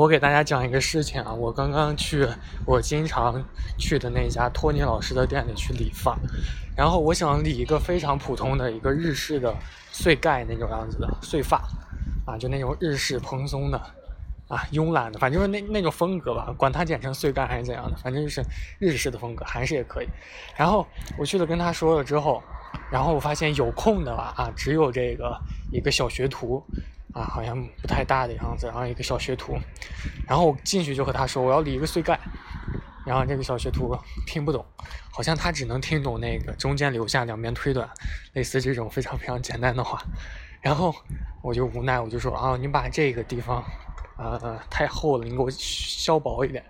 我给大家讲一个事情啊，我刚刚去我经常去的那家托尼老师的店里去理发，然后我想理一个非常普通的一个日式的碎盖那种样子的碎发，啊，就那种日式蓬松的，啊，慵懒的，反正就是那那种风格吧，管它剪成碎盖还是怎样的，反正就是日式的风格，韩式也可以。然后我去了跟他说了之后，然后我发现有空的吧，啊，只有这个一个小学徒。啊，好像不太大的样子，然后一个小学徒，然后我进去就和他说我要理一个碎盖，然后这个小学徒听不懂，好像他只能听懂那个中间留下两边推短，类似这种非常非常简单的话，然后我就无奈我就说啊，你把这个地方，呃，太厚了，你给我削薄一点，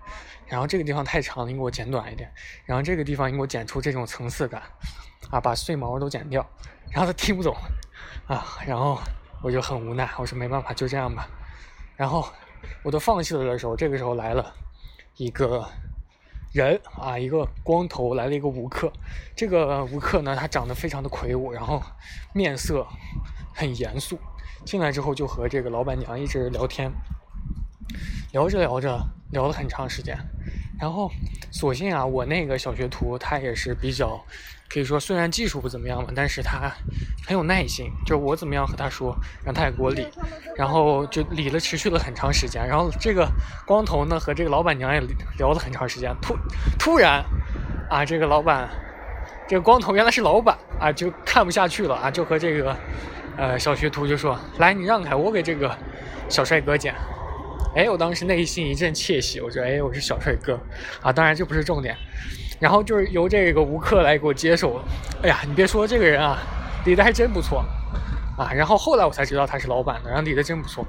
然后这个地方太长了，你给我剪短一点，然后这个地方你给我剪出这种层次感，啊，把碎毛都剪掉，然后他听不懂，啊，然后。我就很无奈，我说没办法，就这样吧。然后我都放弃了的时候，这个时候来了一个人啊，一个光头来了一个吴克。这个吴克呢，他长得非常的魁梧，然后面色很严肃。进来之后就和这个老板娘一直聊天，聊着聊着聊了很长时间。然后所幸啊，我那个小学徒他也是比较。可以说，虽然技术不怎么样吧，但是他很有耐心。就是我怎么样和他说，让他也给我理，然后就理了，持续了很长时间。然后这个光头呢，和这个老板娘也聊了很长时间。突突然，啊，这个老板，这个光头原来是老板啊，就看不下去了啊，就和这个呃小学徒就说：“来，你让开，我给这个小帅哥剪。”哎，我当时内心一阵窃喜，我觉得：“哎，我是小帅哥啊！”当然，这不是重点。然后就是由这个吴克来给我接手。哎呀，你别说这个人啊，理的还真不错啊。然后后来我才知道他是老板的，然后理的真不错。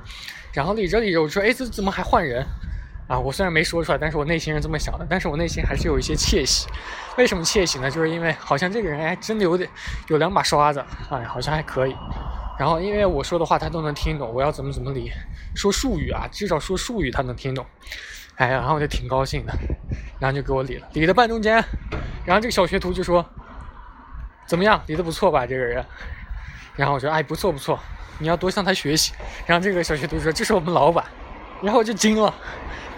然后理着理着，我说：“哎，这怎么还换人啊？”我虽然没说出来，但是我内心是这么想的。但是我内心还是有一些窃喜。为什么窃喜呢？就是因为好像这个人哎，真的有点有两把刷子，哎，好像还可以。然后因为我说的话他都能听懂，我要怎么怎么理，说术语啊，至少说术语他能听懂。哎呀，然后我就挺高兴的，然后就给我理了，理的半中间，然后这个小学徒就说：“怎么样，理的不错吧，这个人？”然后我说：“哎，不错不错，你要多向他学习。”然后这个小学徒说：“这是我们老板。”然后我就惊了，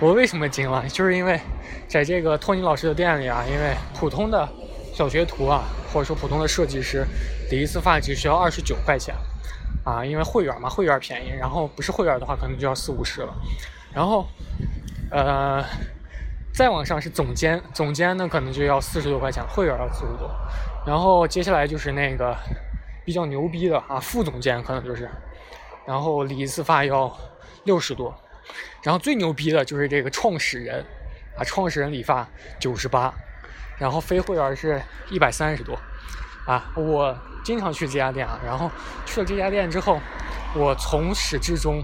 我为什么惊了？就是因为在这个托尼老师的店里啊，因为普通的小学徒啊，或者说普通的设计师，理一次发只需要二十九块钱啊，因为会员嘛，会员便宜，然后不是会员的话，可能就要四五十了，然后。呃，再往上是总监，总监呢可能就要四十多块钱，会员要四十多，然后接下来就是那个比较牛逼的啊，副总监可能就是，然后理一次发要六十多，然后最牛逼的就是这个创始人啊，创始人理发九十八，然后非会员是一百三十多，啊，我经常去这家店啊，然后去了这家店之后，我从始至终。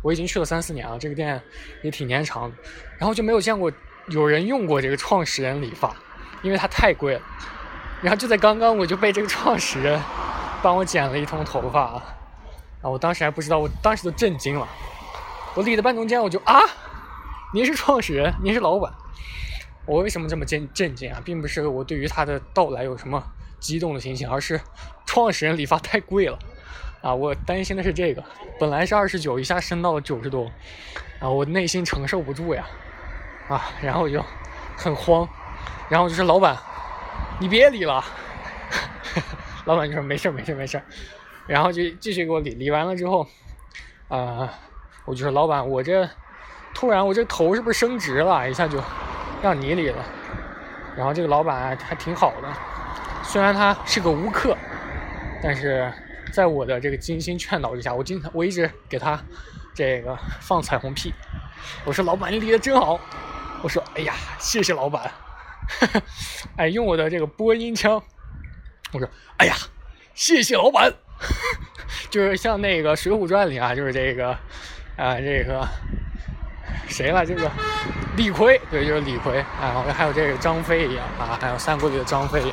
我已经去了三四年了，这个店也挺年长的，然后就没有见过有人用过这个创始人理发，因为它太贵了。然后就在刚刚，我就被这个创始人帮我剪了一通头发啊！啊，我当时还不知道，我当时都震惊了。我理的半中间，我就啊，您是创始人，您是老板。我为什么这么震震惊啊？并不是我对于他的到来有什么激动的心情，而是创始人理发太贵了。啊，我担心的是这个，本来是二十九，一下升到了九十多，啊，我内心承受不住呀，啊，然后我就很慌，然后就说老板，你别理了，老板就说没事没事没事，然后就继续给我理，理完了之后，啊，我就说老板，我这突然我这头是不是升直了，一下就让你理了，然后这个老板还挺好的，虽然他是个无客，但是。在我的这个精心劝导之下，我经常我一直给他这个放彩虹屁。我说：“老板，你理的真好。”我说：“哎呀，谢谢老板。”哎，用我的这个播音腔，我说：“哎呀，谢谢老板。”就是像那个《水浒传》里啊，就是这个啊，这个谁了？这个李逵，对，就是李逵啊。还有这个张飞一样啊，还有三国里的张飞，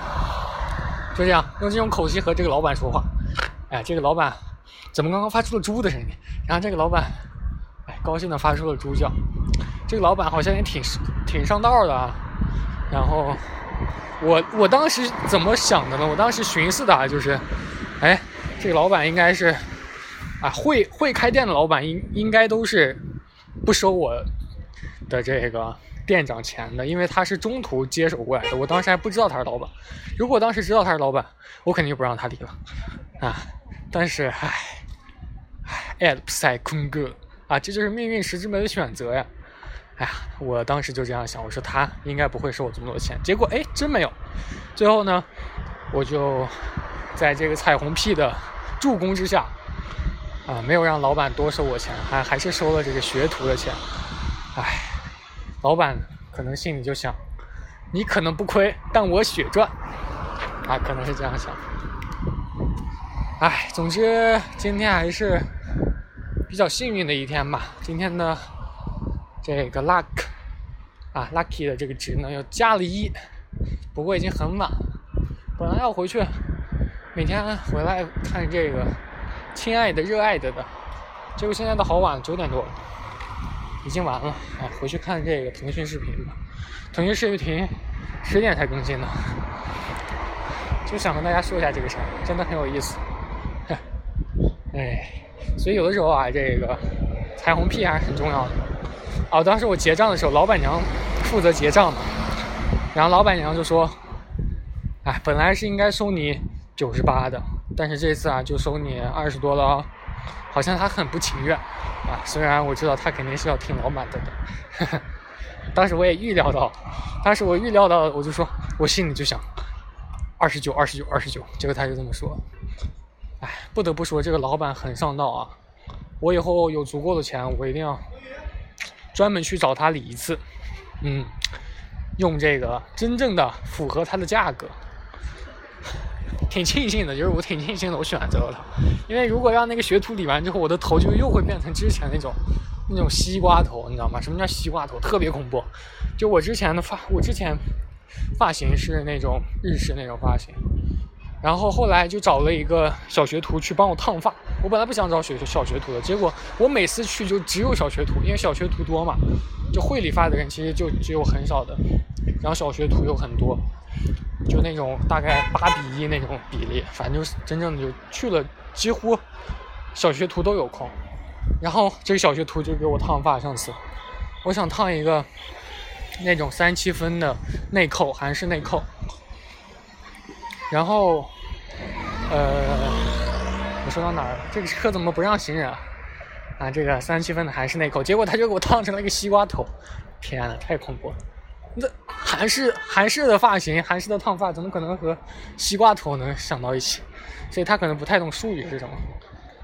就这样用这种口气和这个老板说话。哎，这个老板怎么刚刚发出了猪的声音？然后这个老板，哎，高兴的发出了猪叫。这个老板好像也挺挺上道的啊。然后我我当时怎么想的呢？我当时寻思的啊，就是，哎，这个老板应该是啊，会会开店的老板应应该都是不收我的这个店长钱的，因为他是中途接手过来的，我当时还不知道他是老板。如果当时知道他是老板，我肯定就不让他离了啊。但是，唉，唉，爱不塞空哥啊，这就是命运实质没的选择呀。哎呀，我当时就这样想，我说他应该不会收我这么多钱。结果，哎，真没有。最后呢，我就在这个彩虹屁的助攻之下，啊，没有让老板多收我钱，还还是收了这个学徒的钱。唉，老板可能心里就想，你可能不亏，但我血赚。啊，可能是这样想。哎，总之今天还是比较幸运的一天吧。今天呢。这个 luck 啊，lucky 的这个值呢又加了一，不过已经很晚了。本来要回去，每天回来看这个亲爱的、热爱的的，结果现在都好晚了，九点多，已经完了。啊，回去看这个腾讯视频吧。腾讯视频十点才更新呢，就想跟大家说一下这个事儿，真的很有意思。哎，所以有的时候啊，这个彩虹屁还是很重要的。哦，当时我结账的时候，老板娘负责结账嘛，然后老板娘就说：“哎，本来是应该收你九十八的，但是这次啊就收你二十多了啊。”好像他很不情愿啊，虽然我知道他肯定是要听老板的的。当时我也预料到，当时我预料到，我就说，我心里就想，二十九，二十九，二十九，结果他就这么说。哎，不得不说这个老板很上道啊，我以后有足够的钱，我一定要。专门去找他理一次，嗯，用这个真正的符合他的价格，挺庆幸的，就是我挺庆幸的，我选择了，因为如果让那个学徒理完之后，我的头就又会变成之前那种那种西瓜头，你知道吗？什么叫西瓜头？特别恐怖。就我之前的发，我之前发型是那种日式那种发型。然后后来就找了一个小学徒去帮我烫发。我本来不想找学小学徒的，结果我每次去就只有小学徒，因为小学徒多嘛，就会理发的人其实就只有很少的，然后小学徒有很多，就那种大概八比一那种比例，反正就是真正的就去了，几乎小学徒都有空。然后这个小学徒就给我烫发，上次我想烫一个那种三七分的内扣，韩式内扣，然后。呃，我说到哪儿了？这个车怎么不让行人啊？啊，这个三七分的还是内扣，结果他就给我烫成了一个西瓜头，天呐，太恐怖了！那韩式韩式的发型，韩式的烫发，怎么可能和西瓜头能想到一起？所以他可能不太懂术语是什么。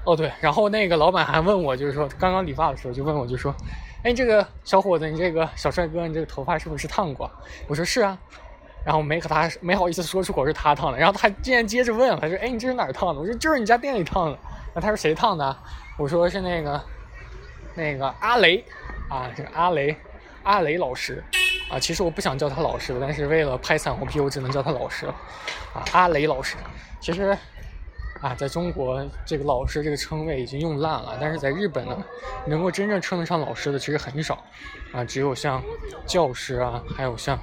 哦对，然后那个老板还问我，就是说刚刚理发的时候就问我，就说，哎，这个小伙子，你这个小帅哥，你这个头发是不是烫过？我说是啊。然后没和他没好意思说出口是他烫的，然后他竟然接着问，他说：“哎，你这是哪儿烫的？”我说：“就是你家店里烫的。”那他说谁烫的？我说是那个那个阿雷啊，这个阿雷阿雷老师啊。其实我不想叫他老师，但是为了拍彩虹屁，我只能叫他老师了啊。阿雷老师，其实啊，在中国这个老师这个称谓已经用烂了，但是在日本呢，能够真正称得上老师的其实很少啊，只有像教师啊，还有像。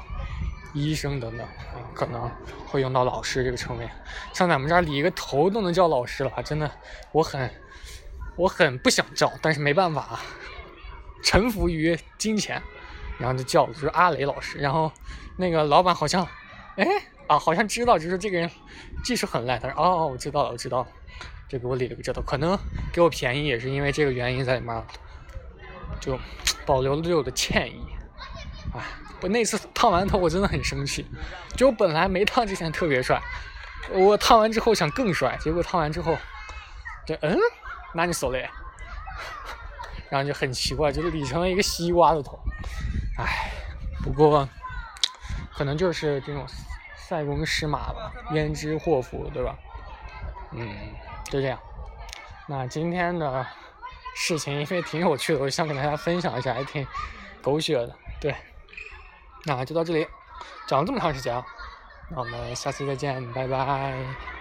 医生等等，可能会用到老师这个称谓。像咱们这儿理一个头都能叫老师了，真的，我很，我很不想叫，但是没办法啊，臣服于金钱，然后就叫，就是阿雷老师。然后那个老板好像，哎啊，好像知道，就是这个人技术很烂。他说：“哦，我知道了，我知道了，就给我理了个这头，可能给我便宜也是因为这个原因在里面，就保留了对我的歉意。”哎。我那次烫完头，我真的很生气。就我本来没烫之前特别帅，我烫完之后想更帅，结果烫完之后，就嗯，那你手嘞？然后就很奇怪，就理成了一个西瓜的头。唉，不过可能就是这种塞翁失马吧，焉知祸福，对吧？嗯，就这样。那今天的事情因为挺有趣的，我想跟大家分享一下，还挺狗血的，对。那就到这里，讲了这么长时间啊，那我们下次再见，拜拜。